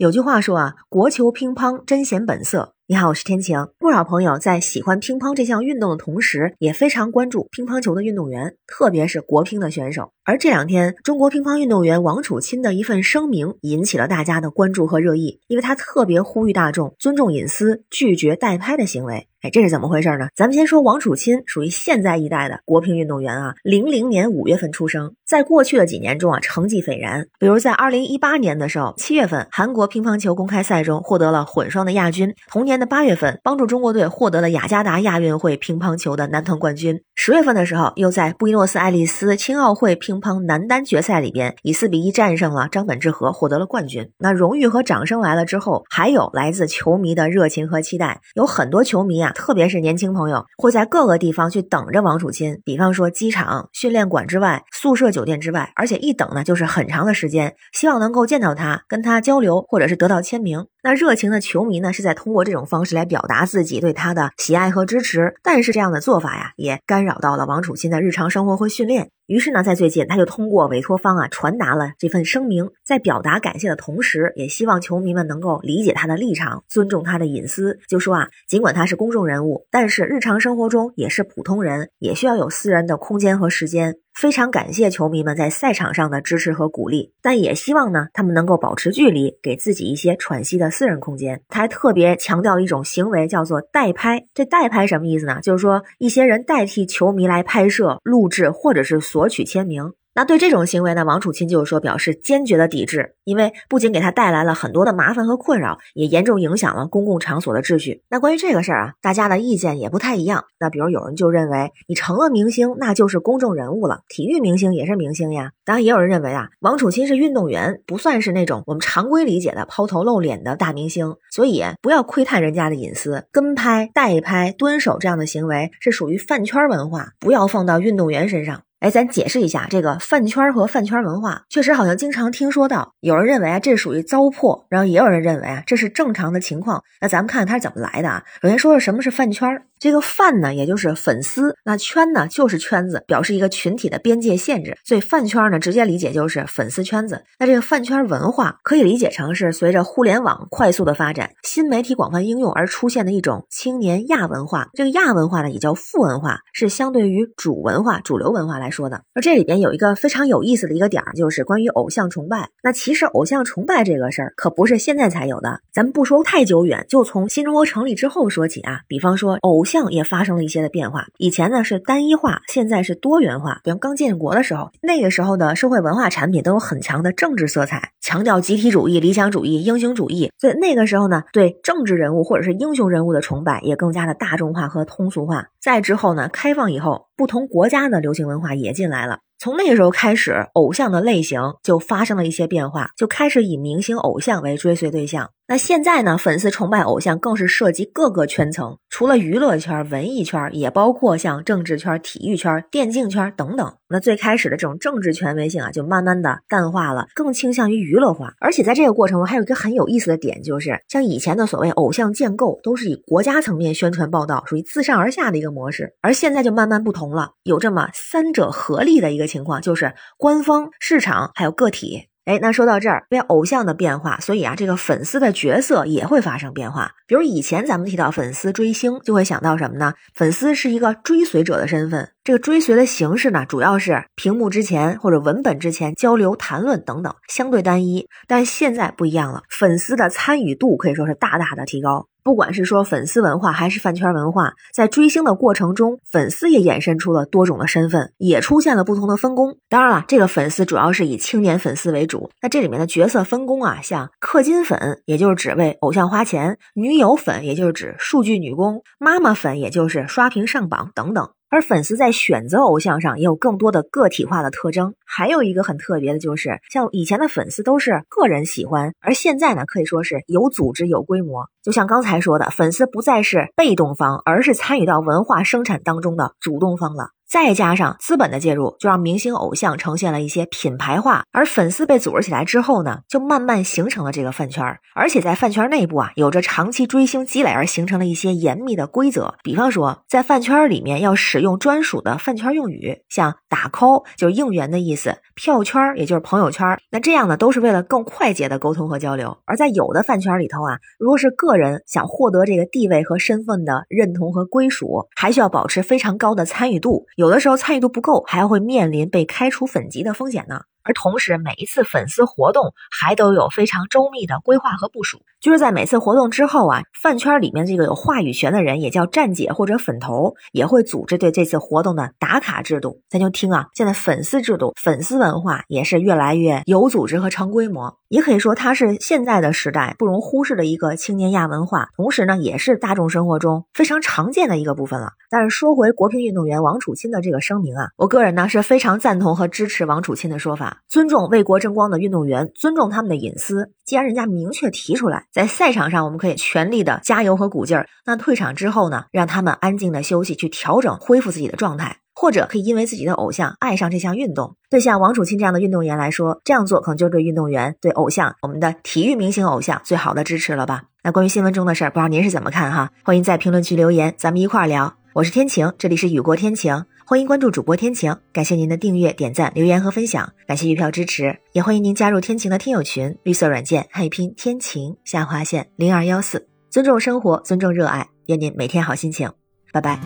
有句话说啊，国球乒乓真显本色。你好，我是天晴。不少朋友在喜欢乒乓这项运动的同时，也非常关注乒乓球的运动员，特别是国乒的选手。而这两天，中国乒乓运动员王楚钦的一份声明引起了大家的关注和热议，因为他特别呼吁大众尊重隐私，拒绝代拍的行为。哎，这是怎么回事呢？咱们先说王楚钦，属于现在一代的国乒运动员啊，零零年五月份出生，在过去的几年中啊，成绩斐然。比如在二零一八年的时候，七月份韩国乒乓球公开赛中获得了混双的亚军，同年的八月份帮助中国队获得了雅加达亚运会乒乓球的男团冠军。十月份的时候，又在布宜诺斯艾利斯青奥会乒乓男单决赛里边以四比一战胜了张本智和，获得了冠军。那荣誉和掌声来了之后，还有来自球迷的热情和期待。有很多球迷啊，特别是年轻朋友，会在各个地方去等着王楚钦，比方说机场、训练馆之外、宿舍酒店之外，而且一等呢就是很长的时间，希望能够见到他，跟他交流，或者是得到签名。那热情的球迷呢，是在通过这种方式来表达自己对他的喜爱和支持。但是这样的做法呀，也干扰到了王楚钦的日常生活和训练。于是呢，在最近，他就通过委托方啊，传达了这份声明，在表达感谢的同时，也希望球迷们能够理解他的立场，尊重他的隐私。就说啊，尽管他是公众人物，但是日常生活中也是普通人，也需要有私人的空间和时间。非常感谢球迷们在赛场上的支持和鼓励，但也希望呢，他们能够保持距离，给自己一些喘息的私人空间。他还特别强调一种行为，叫做代拍。这代拍什么意思呢？就是说一些人代替球迷来拍摄、录制或者是索取签名。那对这种行为呢，王楚钦就是说表示坚决的抵制，因为不仅给他带来了很多的麻烦和困扰，也严重影响了公共场所的秩序。那关于这个事儿啊，大家的意见也不太一样。那比如有人就认为，你成了明星，那就是公众人物了，体育明星也是明星呀。当然，也有人认为啊，王楚钦是运动员，不算是那种我们常规理解的抛头露脸的大明星，所以不要窥探人家的隐私。跟拍、代拍、蹲守这样的行为是属于饭圈文化，不要放到运动员身上。哎，咱解释一下这个饭圈和饭圈文化，确实好像经常听说到。有人认为啊，这属于糟粕，然后也有人认为啊，这是正常的情况。那咱们看看它是怎么来的啊？首先说说什么是饭圈。这个饭呢，也就是粉丝；那圈呢，就是圈子，表示一个群体的边界限制。所以饭圈呢，直接理解就是粉丝圈子。那这个饭圈文化可以理解成是随着互联网快速的发展，新媒体广泛应用而出现的一种青年亚文化。这个亚文化呢，也叫副文化，是相对于主文化、主流文化来说的。而这里边有一个非常有意思的一个点儿，就是关于偶像崇拜。那其实偶像崇拜这个事儿可不是现在才有的，咱们不说太久远，就从新中国成立之后说起啊。比方说偶。像也发生了一些的变化，以前呢是单一化，现在是多元化。比如刚建国的时候，那个时候的社会文化产品都有很强的政治色彩，强调集体主义、理想主义、英雄主义，所以那个时候呢，对政治人物或者是英雄人物的崇拜也更加的大众化和通俗化。再之后呢，开放以后，不同国家的流行文化也进来了。从那个时候开始，偶像的类型就发生了一些变化，就开始以明星偶像为追随对象。那现在呢，粉丝崇拜偶像更是涉及各个圈层，除了娱乐圈、文艺圈，也包括像政治圈、体育圈、电竞圈等等。那最开始的这种政治权威性啊，就慢慢的淡化了，更倾向于娱乐化。而且在这个过程中，还有一个很有意思的点，就是像以前的所谓偶像建构，都是以国家层面宣传报道，属于自上而下的一个模式。而现在就慢慢不同了，有这么三者合力的一个情况，就是官方、市场还有个体。哎，那说到这儿，因为偶像的变化，所以啊，这个粉丝的角色也会发生变化。比如以前咱们提到粉丝追星，就会想到什么呢？粉丝是一个追随者的身份，这个追随的形式呢，主要是屏幕之前或者文本之前交流、谈论等等，相对单一。但现在不一样了，粉丝的参与度可以说是大大的提高。不管是说粉丝文化还是饭圈文化，在追星的过程中，粉丝也衍生出了多种的身份，也出现了不同的分工。当然了，这个粉丝主要是以青年粉丝为主。那这里面的角色分工啊，像氪金粉，也就是只为偶像花钱；女友粉，也就是指数据女工；妈妈粉，也就是刷屏上榜等等。而粉丝在选择偶像上也有更多的个体化的特征，还有一个很特别的就是，像以前的粉丝都是个人喜欢，而现在呢可以说是有组织有规模。就像刚才说的，粉丝不再是被动方，而是参与到文化生产当中的主动方了。再加上资本的介入，就让明星偶像呈现了一些品牌化，而粉丝被组织起来之后呢，就慢慢形成了这个饭圈，而且在饭圈内部啊，有着长期追星积累而形成了一些严密的规则，比方说在饭圈里面要使用专属的饭圈用语，像打 call 就是应援的意思，票圈也就是朋友圈，那这样呢都是为了更快捷的沟通和交流。而在有的饭圈里头啊，如果是个人想获得这个地位和身份的认同和归属，还需要保持非常高的参与度。有的时候参与度不够，还会面临被开除粉籍的风险呢。而同时，每一次粉丝活动还都有非常周密的规划和部署。就是在每次活动之后啊，饭圈里面这个有话语权的人，也叫站姐或者粉头，也会组织对这次活动的打卡制度。咱就听啊，现在粉丝制度、粉丝文化也是越来越有组织和成规模。也可以说，它是现在的时代不容忽视的一个青年亚文化，同时呢，也是大众生活中非常常见的一个部分了。但是说回国乒运动员王楚钦的这个声明啊，我个人呢是非常赞同和支持王楚钦的说法，尊重为国争光的运动员，尊重他们的隐私。既然人家明确提出来。在赛场上，我们可以全力的加油和鼓劲儿。那退场之后呢，让他们安静的休息，去调整、恢复自己的状态，或者可以因为自己的偶像爱上这项运动。对像王楚钦这样的运动员来说，这样做可能就是对运动员、对偶像、我们的体育明星偶像最好的支持了吧？那关于新闻中的事儿，不知道您是怎么看哈？欢迎在评论区留言，咱们一块儿聊。我是天晴，这里是雨过天晴。欢迎关注主播天晴，感谢您的订阅、点赞、留言和分享，感谢月票支持，也欢迎您加入天晴的听友群，绿色软件汉语拼天晴下划线零二幺四，尊重生活，尊重热爱，愿您每天好心情，拜拜。